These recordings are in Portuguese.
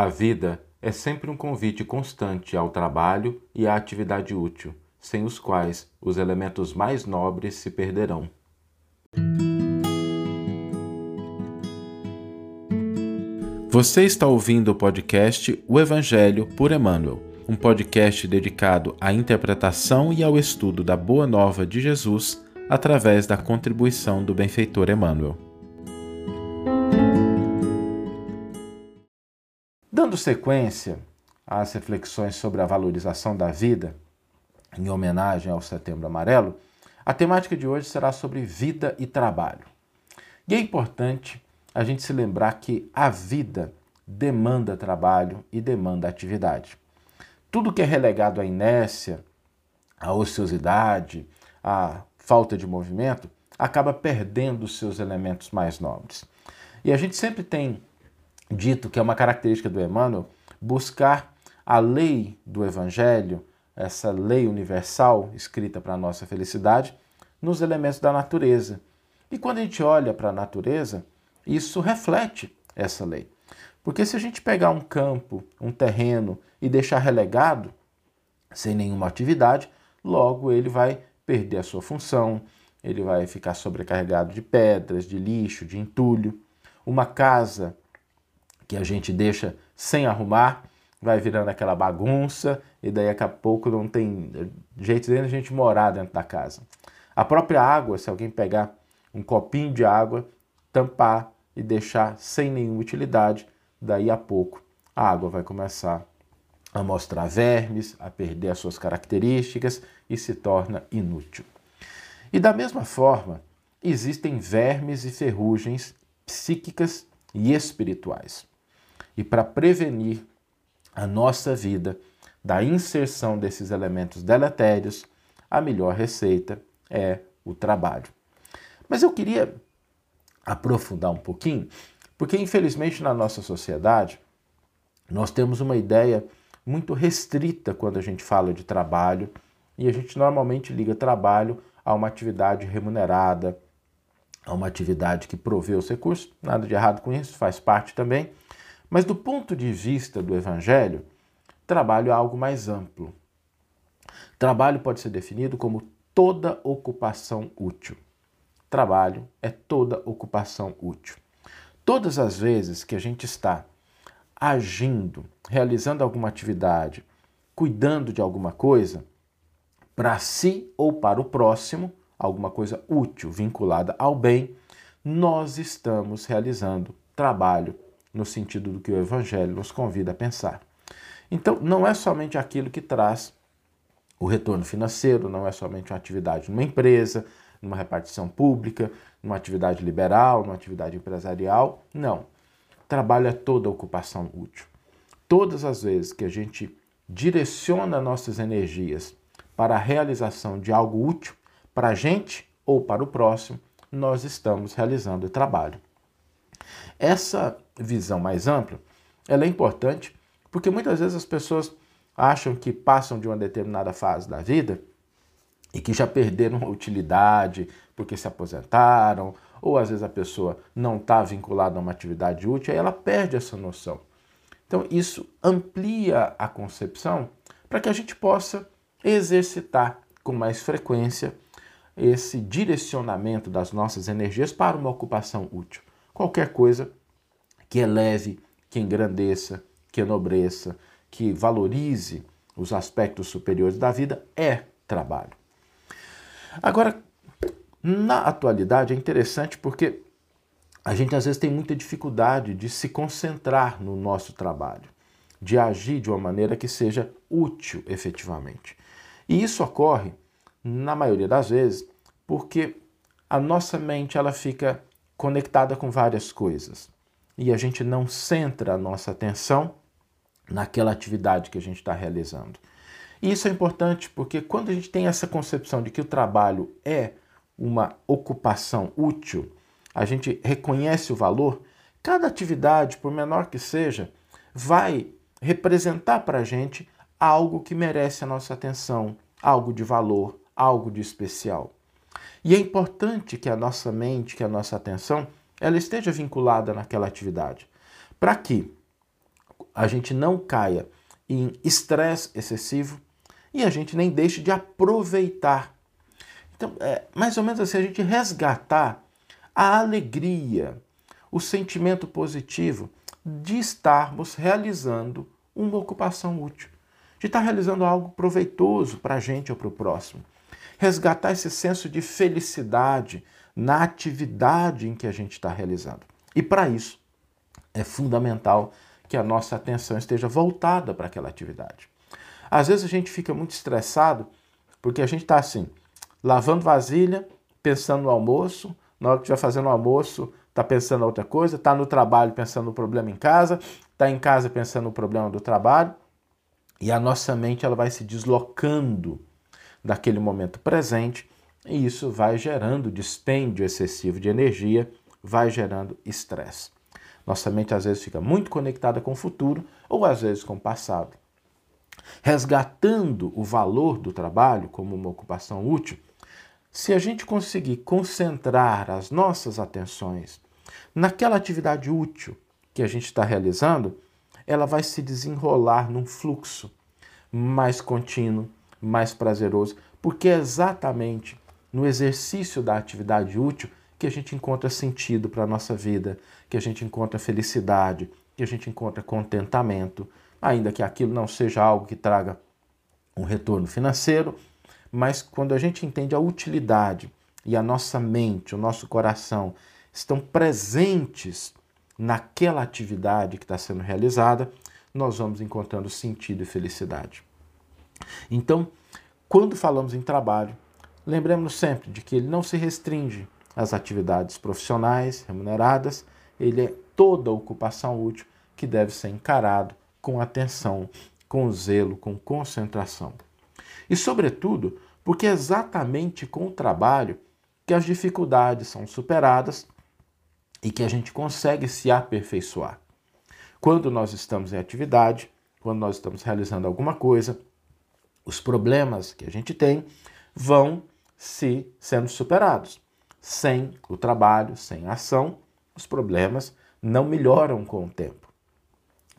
A vida é sempre um convite constante ao trabalho e à atividade útil, sem os quais os elementos mais nobres se perderão. Você está ouvindo o podcast O Evangelho por Emmanuel, um podcast dedicado à interpretação e ao estudo da Boa Nova de Jesus através da contribuição do benfeitor Emmanuel. Dando sequência às reflexões sobre a valorização da vida, em homenagem ao Setembro Amarelo, a temática de hoje será sobre vida e trabalho. E é importante a gente se lembrar que a vida demanda trabalho e demanda atividade. Tudo que é relegado à inércia, à ociosidade, à falta de movimento, acaba perdendo os seus elementos mais nobres. E a gente sempre tem dito que é uma característica do Emmanuel buscar a lei do Evangelho, essa lei universal escrita para a nossa felicidade, nos elementos da natureza. E quando a gente olha para a natureza, isso reflete essa lei. Porque se a gente pegar um campo, um terreno e deixar relegado, sem nenhuma atividade, logo ele vai perder a sua função, ele vai ficar sobrecarregado de pedras, de lixo, de entulho. Uma casa que a gente deixa sem arrumar, vai virando aquela bagunça e daí daqui a pouco não tem jeito de a gente morar dentro da casa. A própria água, se alguém pegar um copinho de água, tampar e deixar sem nenhuma utilidade, daí a pouco a água vai começar a mostrar vermes, a perder as suas características e se torna inútil. E da mesma forma, existem vermes e ferrugens psíquicas e espirituais. E para prevenir a nossa vida da inserção desses elementos deletérios, a melhor receita é o trabalho. Mas eu queria aprofundar um pouquinho, porque infelizmente na nossa sociedade nós temos uma ideia muito restrita quando a gente fala de trabalho e a gente normalmente liga trabalho a uma atividade remunerada, a uma atividade que provê os recursos, nada de errado com isso, faz parte também. Mas do ponto de vista do Evangelho, trabalho é algo mais amplo. Trabalho pode ser definido como toda ocupação útil. Trabalho é toda ocupação útil. Todas as vezes que a gente está agindo, realizando alguma atividade, cuidando de alguma coisa, para si ou para o próximo, alguma coisa útil vinculada ao bem, nós estamos realizando trabalho no sentido do que o Evangelho nos convida a pensar. Então, não é somente aquilo que traz o retorno financeiro, não é somente uma atividade numa empresa, numa repartição pública, numa atividade liberal, numa atividade empresarial. Não. Trabalho é toda ocupação útil. Todas as vezes que a gente direciona nossas energias para a realização de algo útil para a gente ou para o próximo, nós estamos realizando o trabalho. Essa visão mais ampla, ela é importante porque muitas vezes as pessoas acham que passam de uma determinada fase da vida e que já perderam a utilidade porque se aposentaram, ou às vezes a pessoa não está vinculada a uma atividade útil, aí ela perde essa noção. Então, isso amplia a concepção para que a gente possa exercitar com mais frequência esse direcionamento das nossas energias para uma ocupação útil. Qualquer coisa que eleve, que engrandeça, que enobreça, que valorize os aspectos superiores da vida é trabalho. Agora, na atualidade é interessante porque a gente às vezes tem muita dificuldade de se concentrar no nosso trabalho, de agir de uma maneira que seja útil efetivamente. E isso ocorre, na maioria das vezes, porque a nossa mente ela fica conectada com várias coisas e a gente não centra a nossa atenção naquela atividade que a gente está realizando. E isso é importante porque quando a gente tem essa concepção de que o trabalho é uma ocupação útil, a gente reconhece o valor, cada atividade, por menor que seja, vai representar para a gente algo que merece a nossa atenção, algo de valor, algo de especial. E é importante que a nossa mente, que a nossa atenção, ela esteja vinculada naquela atividade, para que a gente não caia em estresse excessivo e a gente nem deixe de aproveitar. Então, é mais ou menos assim, a gente resgatar a alegria, o sentimento positivo de estarmos realizando uma ocupação útil, de estar realizando algo proveitoso para a gente ou para o próximo. Resgatar esse senso de felicidade na atividade em que a gente está realizando. E para isso, é fundamental que a nossa atenção esteja voltada para aquela atividade. Às vezes a gente fica muito estressado porque a gente está assim, lavando vasilha, pensando no almoço, na hora que estiver fazendo o almoço, está pensando em outra coisa, está no trabalho pensando no problema em casa, está em casa pensando no problema do trabalho, e a nossa mente ela vai se deslocando daquele momento presente, e isso vai gerando dispêndio excessivo de energia, vai gerando estresse. Nossa mente às vezes fica muito conectada com o futuro ou às vezes com o passado. Resgatando o valor do trabalho como uma ocupação útil, se a gente conseguir concentrar as nossas atenções naquela atividade útil que a gente está realizando, ela vai se desenrolar num fluxo mais contínuo, mais prazeroso, porque é exatamente no exercício da atividade útil que a gente encontra sentido para a nossa vida, que a gente encontra felicidade, que a gente encontra contentamento, ainda que aquilo não seja algo que traga um retorno financeiro, mas quando a gente entende a utilidade e a nossa mente, o nosso coração estão presentes naquela atividade que está sendo realizada, nós vamos encontrando sentido e felicidade. Então, quando falamos em trabalho, lembremos sempre de que ele não se restringe às atividades profissionais remuneradas, ele é toda ocupação útil que deve ser encarado com atenção, com zelo, com concentração. E, sobretudo, porque é exatamente com o trabalho que as dificuldades são superadas e que a gente consegue se aperfeiçoar. Quando nós estamos em atividade, quando nós estamos realizando alguma coisa, os problemas que a gente tem vão se sendo superados. Sem o trabalho, sem a ação, os problemas não melhoram com o tempo.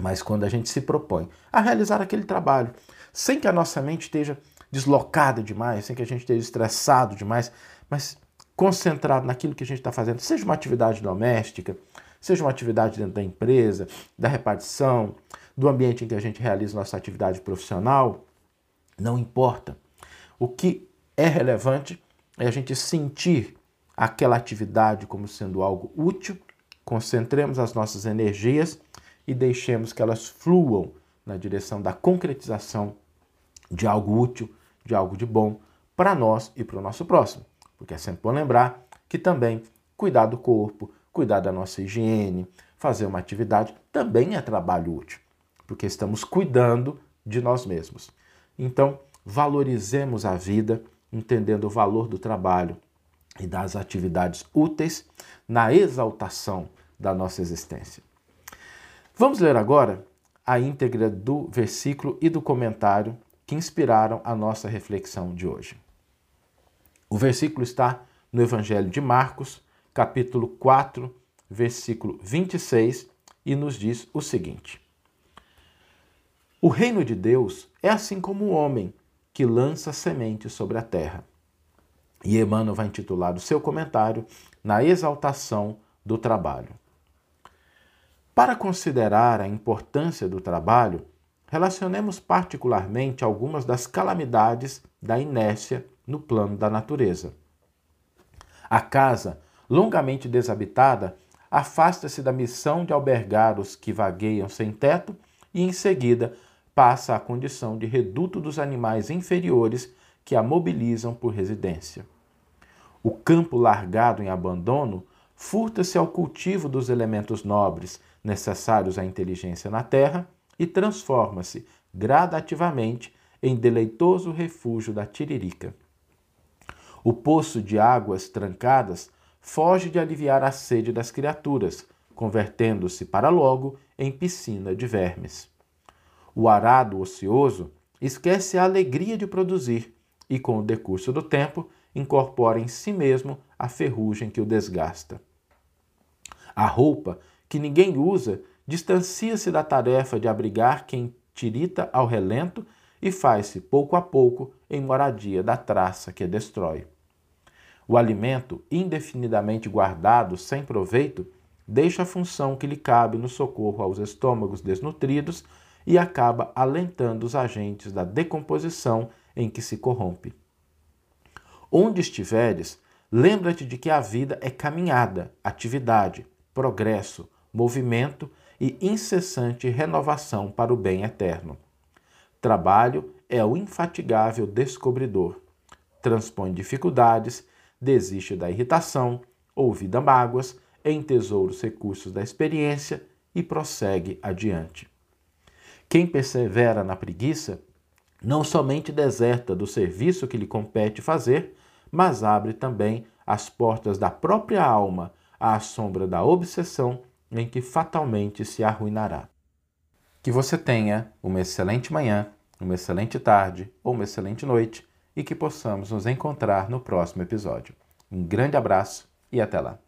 Mas quando a gente se propõe a realizar aquele trabalho, sem que a nossa mente esteja deslocada demais, sem que a gente esteja estressado demais, mas concentrado naquilo que a gente está fazendo, seja uma atividade doméstica, seja uma atividade dentro da empresa, da repartição, do ambiente em que a gente realiza nossa atividade profissional, não importa. O que é relevante é a gente sentir aquela atividade como sendo algo útil, concentremos as nossas energias e deixemos que elas fluam na direção da concretização de algo útil, de algo de bom para nós e para o nosso próximo. Porque é sempre bom lembrar que também cuidar do corpo, cuidar da nossa higiene, fazer uma atividade também é trabalho útil, porque estamos cuidando de nós mesmos. Então, valorizemos a vida, entendendo o valor do trabalho e das atividades úteis na exaltação da nossa existência. Vamos ler agora a íntegra do versículo e do comentário que inspiraram a nossa reflexão de hoje. O versículo está no Evangelho de Marcos, capítulo 4, versículo 26, e nos diz o seguinte: O reino de Deus é assim como o homem que lança semente sobre a terra. E Emmanuel vai intitular o seu comentário Na exaltação do trabalho. Para considerar a importância do trabalho, relacionemos particularmente algumas das calamidades da inércia no plano da natureza. A casa, longamente desabitada, afasta-se da missão de albergar os que vagueiam sem teto e, em seguida, passa à condição de reduto dos animais inferiores que a mobilizam por residência. O campo largado em abandono furta-se ao cultivo dos elementos nobres necessários à inteligência na terra e transforma-se gradativamente em deleitoso refúgio da tiririca. O poço de águas trancadas foge de aliviar a sede das criaturas, convertendo-se para logo em piscina de vermes. O arado ocioso esquece a alegria de produzir e, com o decurso do tempo, incorpora em si mesmo a ferrugem que o desgasta. A roupa que ninguém usa distancia-se da tarefa de abrigar quem tirita ao relento e faz-se, pouco a pouco, em moradia da traça que destrói. O alimento, indefinidamente guardado sem proveito, deixa a função que lhe cabe no socorro aos estômagos desnutridos e acaba alentando os agentes da decomposição em que se corrompe. Onde estiveres, lembra-te de que a vida é caminhada, atividade, progresso, movimento e incessante renovação para o bem eterno. Trabalho é o infatigável descobridor. Transpõe dificuldades, desiste da irritação, ouvida mágoas, entesoura os recursos da experiência e prossegue adiante. Quem persevera na preguiça não somente deserta do serviço que lhe compete fazer, mas abre também as portas da própria alma à sombra da obsessão em que fatalmente se arruinará. Que você tenha uma excelente manhã, uma excelente tarde ou uma excelente noite e que possamos nos encontrar no próximo episódio. Um grande abraço e até lá!